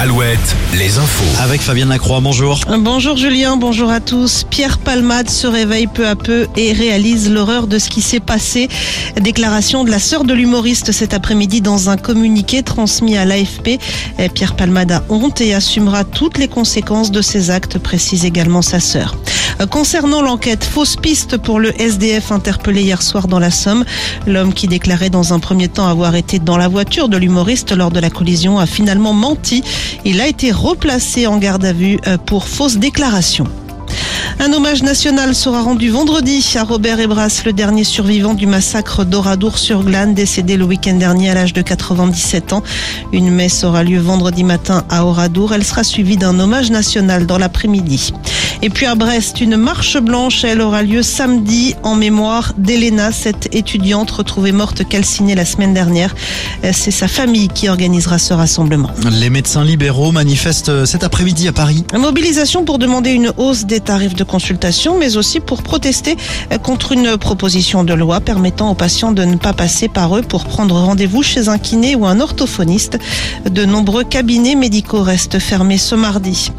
Alouette, les infos. Avec Fabienne Lacroix, bonjour. Bonjour Julien, bonjour à tous. Pierre Palmade se réveille peu à peu et réalise l'horreur de ce qui s'est passé. Déclaration de la sœur de l'humoriste cet après-midi dans un communiqué transmis à l'AFP. Pierre Palmade a honte et assumera toutes les conséquences de ses actes, précise également sa sœur. Concernant l'enquête, fausse piste pour le SDF interpellé hier soir dans la Somme. L'homme qui déclarait dans un premier temps avoir été dans la voiture de l'humoriste lors de la collision a finalement menti. Il a été replacé en garde à vue euh, pour fausse déclaration. Un hommage national sera rendu vendredi à Robert Ebras, le dernier survivant du massacre d'Oradour-sur-Glane, décédé le week-end dernier à l'âge de 97 ans. Une messe aura lieu vendredi matin à Oradour. Elle sera suivie d'un hommage national dans l'après-midi. Et puis à Brest, une marche blanche, elle aura lieu samedi en mémoire d'Elena, cette étudiante retrouvée morte calcinée la semaine dernière. C'est sa famille qui organisera ce rassemblement. Les médecins libéraux manifestent cet après-midi à Paris. Mobilisation pour demander une hausse des tarifs de consultation, mais aussi pour protester contre une proposition de loi permettant aux patients de ne pas passer par eux pour prendre rendez-vous chez un kiné ou un orthophoniste. De nombreux cabinets médicaux restent fermés ce mardi.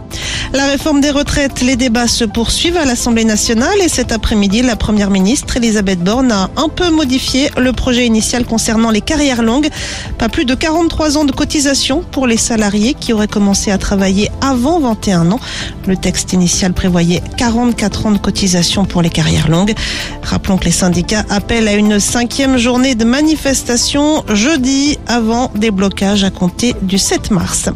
La réforme des retraites, les débats se poursuivent à l'Assemblée nationale et cet après-midi, la première ministre Elisabeth Borne a un peu modifié le projet initial concernant les carrières longues. Pas plus de 43 ans de cotisation pour les salariés qui auraient commencé à travailler avant 21 ans. Le texte initial prévoyait 44 ans de cotisation pour les carrières longues. Rappelons que les syndicats appellent à une cinquième journée de manifestation jeudi avant des blocages à compter du 7 mars.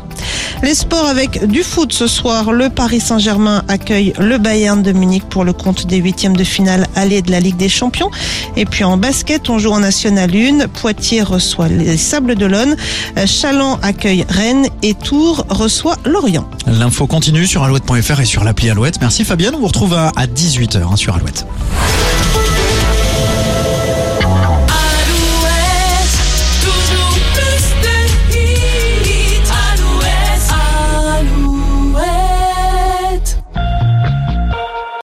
Les sports avec du foot ce soir. Paris Saint-Germain accueille le Bayern de Munich pour le compte des huitièmes de finale allée de la Ligue des Champions. Et puis en basket, on joue en National 1. Poitiers reçoit les Sables d'Olonne. Chaland accueille Rennes et Tours reçoit Lorient. L'info continue sur alouette.fr et sur l'appli Alouette. Merci Fabienne. On vous retrouve à 18h sur Alouette.